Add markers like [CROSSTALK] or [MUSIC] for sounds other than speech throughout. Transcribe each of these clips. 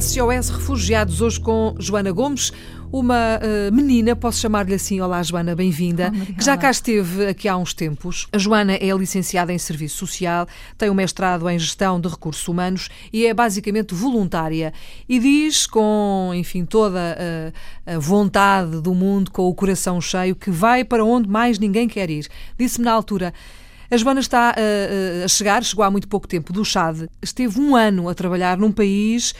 SOS Refugiados, hoje com Joana Gomes, uma uh, menina, posso chamar-lhe assim, olá Joana, bem-vinda, que já cá esteve aqui há uns tempos. A Joana é licenciada em Serviço Social, tem um mestrado em Gestão de Recursos Humanos e é basicamente voluntária. E diz, com, enfim, toda a, a vontade do mundo, com o coração cheio, que vai para onde mais ninguém quer ir. Disse-me na altura... A Joana está a, a chegar, chegou há muito pouco tempo do Chad, esteve um ano a trabalhar num país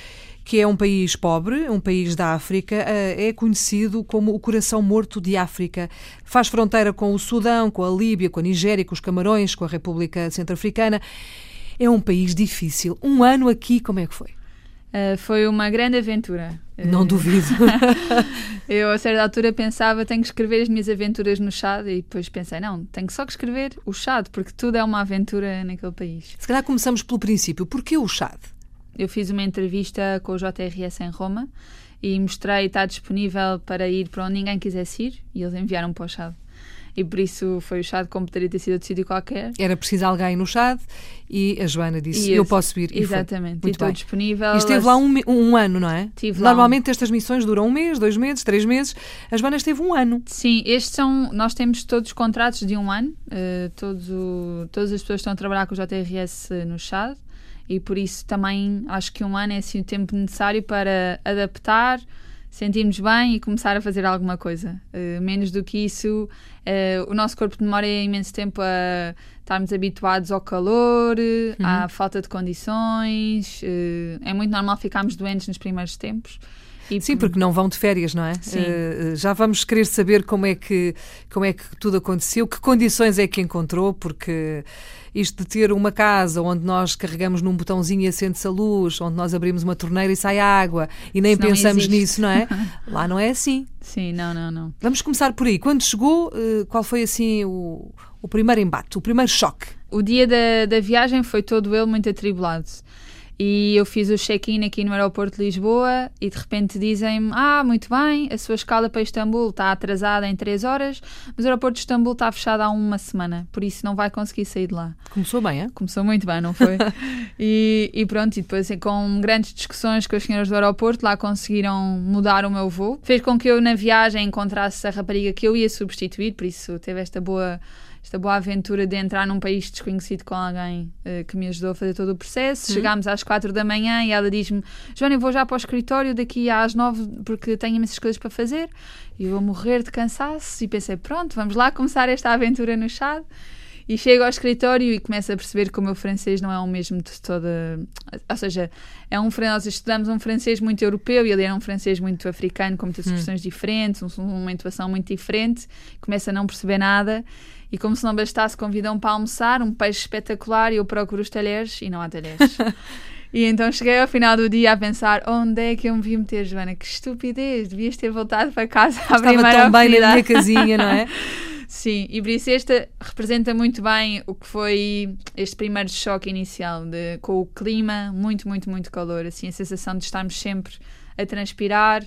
que é um país pobre, um país da África, eh, é conhecido como o coração morto de África. Faz fronteira com o Sudão, com a Líbia, com a Nigéria, com os Camarões, com a República Centro-Africana. É um país difícil. Um ano aqui, como é que foi? Uh, foi uma grande aventura. Não uh, duvido. [LAUGHS] eu, a certa altura, pensava tenho que escrever as minhas aventuras no Chad e depois pensei, não, tenho só que escrever o Chad, porque tudo é uma aventura naquele país. Se calhar começamos pelo princípio. Porquê o Chad? Eu fiz uma entrevista com o JRS em Roma e mostrei está disponível para ir para onde ninguém quisesse ir e eles enviaram para o Chad. E por isso foi o Chad como poderia ter sido outro sítio qualquer. Era preciso alguém no Chad e a Joana disse: Eu, eu posso ir. Exatamente, e, estou disponível. E esteve lá um, um ano, não é? Tive Normalmente um... estas missões duram um mês, dois meses, três meses. A Joana esteve um ano. Sim, estes são. Nós temos todos os contratos de um ano. Uh, todos o, todas as pessoas que estão a trabalhar com o JRS no Chad e por isso também acho que um ano é assim o tempo necessário para adaptar, sentirmos bem e começar a fazer alguma coisa. Uh, menos do que isso, uh, o nosso corpo demora imenso tempo a estarmos habituados ao calor, uhum. à falta de condições. Uh, é muito normal ficarmos doentes nos primeiros tempos. E... Sim, porque não vão de férias, não é? Uh, já vamos querer saber como é, que, como é que tudo aconteceu, que condições é que encontrou, porque isto de ter uma casa onde nós carregamos num botãozinho e acende-se a luz, onde nós abrimos uma torneira e sai água e nem pensamos nisso, não é? [LAUGHS] Lá não é assim. Sim, não, não, não. Vamos começar por aí. Quando chegou, uh, qual foi assim o, o primeiro embate, o primeiro choque? O dia da, da viagem foi todo ele muito atribulado. E eu fiz o check-in aqui no aeroporto de Lisboa e de repente dizem-me: Ah, muito bem, a sua escala para Istambul está atrasada em 3 horas, mas o aeroporto de Istambul está fechado há uma semana, por isso não vai conseguir sair de lá. Começou bem, é? Começou muito bem, não foi? [LAUGHS] e, e, pronto, e depois assim, com grandes discussões com as senhoras do aeroporto, lá conseguiram mudar o meu voo. Fez com que eu na viagem encontrasse a rapariga que eu ia substituir, por isso teve esta boa esta boa aventura de entrar num país desconhecido com alguém uh, que me ajudou a fazer todo o processo. Uhum. Chegámos às quatro da manhã e ela diz-me: Joana, eu vou já para o escritório daqui às nove porque tenho imensas coisas para fazer. E eu vou morrer de cansaço. E pensei: pronto, vamos lá começar esta aventura no chá. E chego ao escritório e começo a perceber que o meu francês não é o mesmo de toda. Ou seja, é um, nós estudamos um francês muito europeu e ele era um francês muito africano, com muitas hum. expressões diferentes, uma intuação muito diferente. Começo a não perceber nada. E como se não bastasse, convidam para almoçar, um peixe espetacular, e eu procuro os talheres e não há talheres. [LAUGHS] e então cheguei ao final do dia a pensar: onde é que eu me vi meter, Joana? Que estupidez, devias ter voltado para casa à Estava tão bem na minha casinha, não é? [LAUGHS] Sim, e por isso esta representa muito bem o que foi este primeiro choque inicial de, com o clima, muito, muito, muito calor, assim, a sensação de estarmos sempre a transpirar,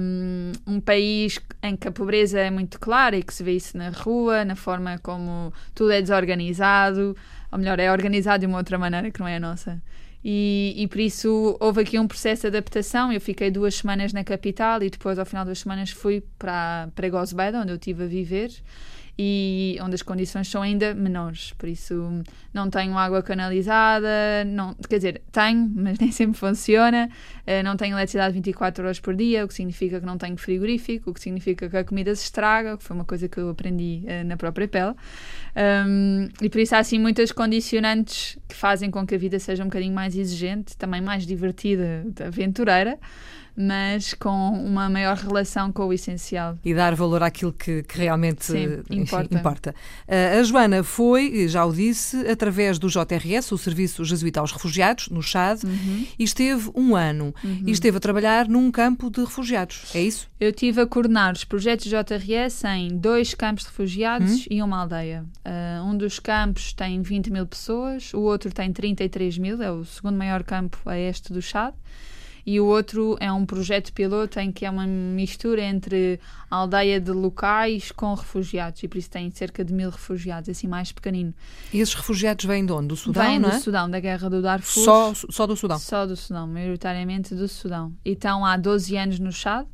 um, um, país em que a pobreza é muito clara e que se vê isso na rua, na forma como tudo é desorganizado, ou melhor, é organizado de uma outra maneira que não é a nossa. E, e por isso houve aqui um processo de adaptação. Eu fiquei duas semanas na capital e depois, ao final das semanas, fui para, para Gosbeda, onde eu estive a viver e onde as condições são ainda menores. Por isso, não tenho água canalizada, não, quer dizer, tenho, mas nem sempre funciona. Uh, não tenho eletricidade 24 horas por dia, o que significa que não tenho frigorífico, o que significa que a comida se estraga, que foi uma coisa que eu aprendi uh, na própria pele. Um, e por isso há assim muitas condicionantes que fazem com que a vida seja um bocadinho mais exigente, também mais divertida, aventureira mas com uma maior relação com o essencial. E dar valor àquilo que, que realmente Sim, enfim, importa. importa. Uh, a Joana foi, já o disse, através do JRS, o Serviço Jesuíta aos Refugiados, no Chad, uhum. e esteve um ano. Uhum. E esteve a trabalhar num campo de refugiados, é isso? Eu estive a coordenar os projetos JRS em dois campos de refugiados uhum. e uma aldeia. Uh, um dos campos tem 20 mil pessoas, o outro tem 33 mil, é o segundo maior campo a este do Chad e o outro é um projeto piloto em que é uma mistura entre a aldeia de locais com refugiados e por isso tem cerca de mil refugiados, assim mais pequenino. E esses refugiados vêm de onde? Do Sudão, Vêm não do é? Sudão, da guerra do Darfur. Só, só do Sudão? Só do Sudão, maioritariamente do Sudão. E estão há 12 anos no Chad,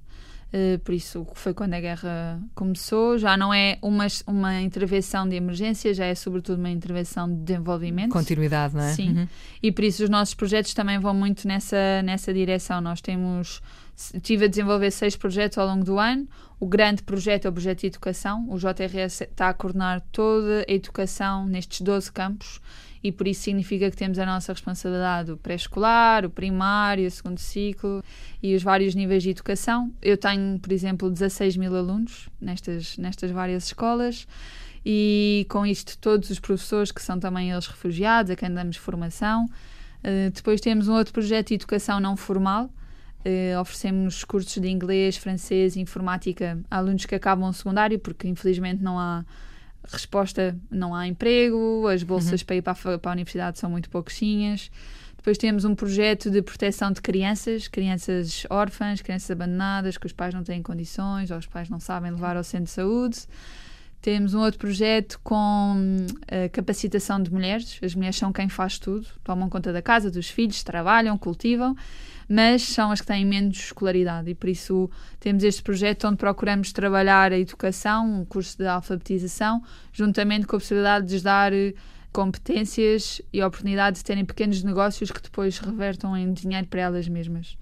Uh, por isso foi quando a guerra começou. Já não é uma, uma intervenção de emergência, já é sobretudo uma intervenção de desenvolvimento. Continuidade, não é? Sim. Uhum. E por isso os nossos projetos também vão muito nessa, nessa direção. Nós temos. Estive a desenvolver seis projetos ao longo do ano. O grande projeto é o projeto de educação. O JRS está a coordenar toda a educação nestes 12 campos e por isso significa que temos a nossa responsabilidade o pré-escolar, o primário, o segundo ciclo e os vários níveis de educação. Eu tenho, por exemplo, 16 mil alunos nestas, nestas várias escolas e com isto todos os professores que são também eles refugiados, a quem damos formação. Uh, depois temos um outro projeto de educação não formal, Uh, oferecemos cursos de inglês, francês informática a alunos que acabam o secundário, porque infelizmente não há resposta, não há emprego, as bolsas uhum. para ir para a, para a universidade são muito pouquinhas. Depois temos um projeto de proteção de crianças, crianças órfãs, crianças abandonadas, que os pais não têm condições ou os pais não sabem levar ao centro de saúde. Temos um outro projeto com uh, capacitação de mulheres. As mulheres são quem faz tudo, tomam conta da casa, dos filhos, trabalham, cultivam mas são as que têm menos escolaridade e por isso temos este projeto onde procuramos trabalhar a educação, um curso de alfabetização, juntamente com a possibilidade de lhes dar eh, competências e oportunidade de terem pequenos negócios que depois revertam em dinheiro para elas mesmas.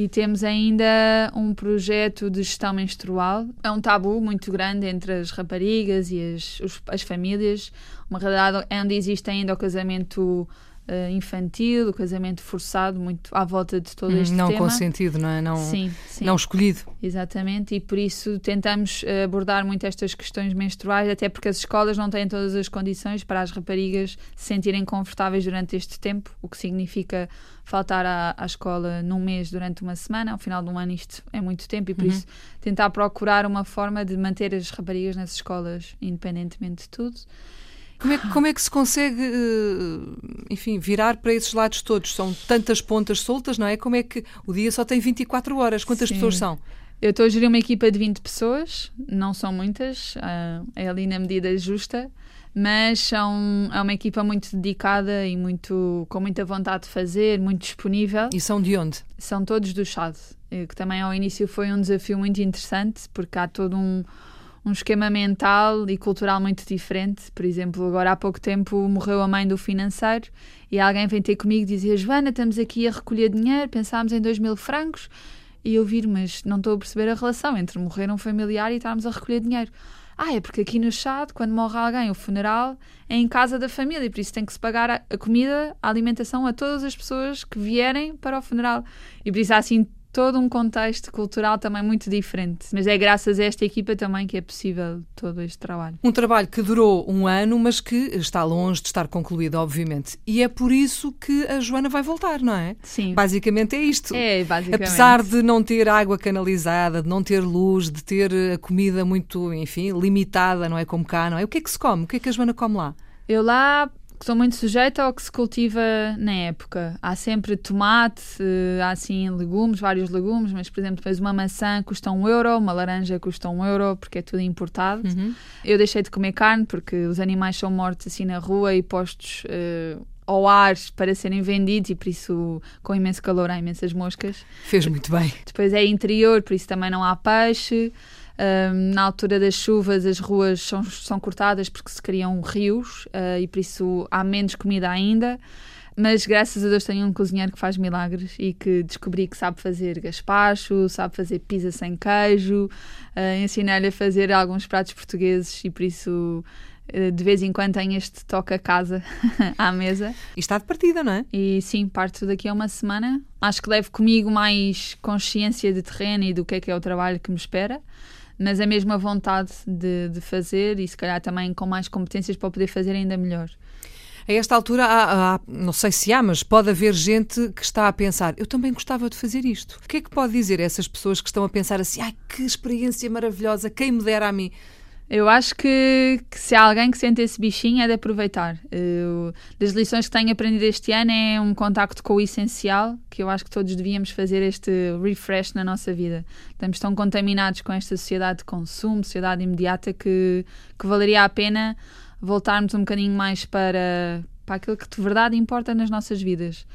E temos ainda um projeto de gestão menstrual. É um tabu muito grande entre as raparigas e as, os, as famílias. Uma realidade onde existe ainda o casamento uh, infantil, o casamento forçado, muito à volta de todo este não tema. Não consentido, não é? Não, sim, sim. não escolhido. Exatamente, e por isso tentamos uh, abordar muito estas questões menstruais, até porque as escolas não têm todas as condições para as raparigas se sentirem confortáveis durante este tempo, o que significa faltar à, à escola num mês durante uma semana, ao final de um ano isto é muito tempo, e por uhum. isso tentar procurar uma forma de manter as raparigas nas escolas, independentemente de tudo. Como é, como é que se consegue, eh, enfim, virar para esses lados todos? São tantas pontas soltas, não é? Como é que o dia só tem 24 horas? Quantas Sim. pessoas são? Eu estou a gerir uma equipa de 20 pessoas, não são muitas, uh, é ali na medida justa, mas são, é uma equipa muito dedicada e muito, com muita vontade de fazer, muito disponível. E são de onde? São todos do Chad, eh, que também ao início foi um desafio muito interessante, porque há todo um um esquema mental e cultural muito diferente. Por exemplo, agora há pouco tempo morreu a mãe do financeiro e alguém vem ter comigo e dizia: Joana, estamos aqui a recolher dinheiro, pensámos em 2 mil francos. E eu vir, mas não estou a perceber a relação entre morrer um familiar e estarmos a recolher dinheiro. Ah, é porque aqui no Chad, quando morre alguém, o funeral é em casa da família e por isso tem que se pagar a comida, a alimentação a todas as pessoas que vierem para o funeral. E por isso há assim todo um contexto cultural também muito diferente. Mas é graças a esta equipa também que é possível todo este trabalho. Um trabalho que durou um ano, mas que está longe de estar concluído, obviamente. E é por isso que a Joana vai voltar, não é? Sim. Basicamente é isto. É, basicamente. Apesar de não ter água canalizada, de não ter luz, de ter a comida muito, enfim, limitada, não é como cá, não é? O que é que se come? O que é que a Joana come lá? Eu lá estou muito sujeita ao que se cultiva na época. Há sempre tomate, eh, há assim legumes, vários legumes, mas por exemplo, depois uma maçã custa um euro, uma laranja custa um euro, porque é tudo importado. Uhum. Eu deixei de comer carne porque os animais são mortos assim na rua e postos. Uh, ao ar para serem vendidos e por isso com imenso calor há imensas moscas. Fez muito bem. Depois é interior, por isso também não há peixe. Um, na altura das chuvas, as ruas são, são cortadas porque se criam rios uh, e por isso há menos comida ainda. Mas graças a Deus tenho um cozinheiro que faz milagres e que descobri que sabe fazer gaspacho, sabe fazer pizza sem queijo, uh, ensinei-lhe a fazer alguns pratos portugueses e por isso uh, de vez em quando tenho este toque a casa [LAUGHS] à mesa. E está de partida, não é? E sim, parto daqui a uma semana. Acho que levo comigo mais consciência de terreno e do que é que é o trabalho que me espera mas a mesma vontade de, de fazer e se calhar também com mais competências para poder fazer ainda melhor. A esta altura, há, há, não sei se há, mas pode haver gente que está a pensar: eu também gostava de fazer isto. O que é que pode dizer a essas pessoas que estão a pensar assim: ai que experiência maravilhosa, quem me dera a mim? Eu acho que, que, se há alguém que sente esse bichinho é de aproveitar. Eu, das lições que tenho aprendido este ano é um contacto com o essencial, que eu acho que todos devíamos fazer este refresh na nossa vida. Estamos tão contaminados com esta sociedade de consumo, sociedade imediata, que, que valeria a pena voltarmos um bocadinho mais para, para aquilo que de verdade importa nas nossas vidas.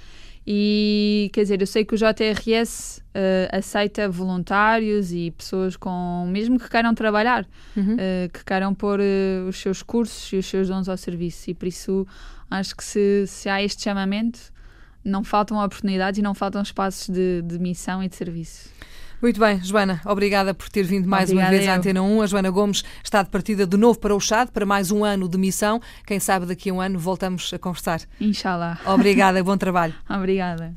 E quer dizer, eu sei que o JRS uh, eh, aceita voluntários e pessoas com, mesmo que queiram trabalhar, uhum. uh, que queiram pôr uh, os seus cursos e os seus dons ao serviço. E por isso acho que se, se há este chamamento, não faltam oportunidades e não faltam espaços de, de missão e de serviço. Muito bem, Joana, obrigada por ter vindo mais obrigada uma vez à Antena 1. A Joana Gomes está de partida de novo para o Chad, para mais um ano de missão. Quem sabe daqui a um ano voltamos a conversar. Inshallah. Obrigada, bom trabalho. [LAUGHS] obrigada.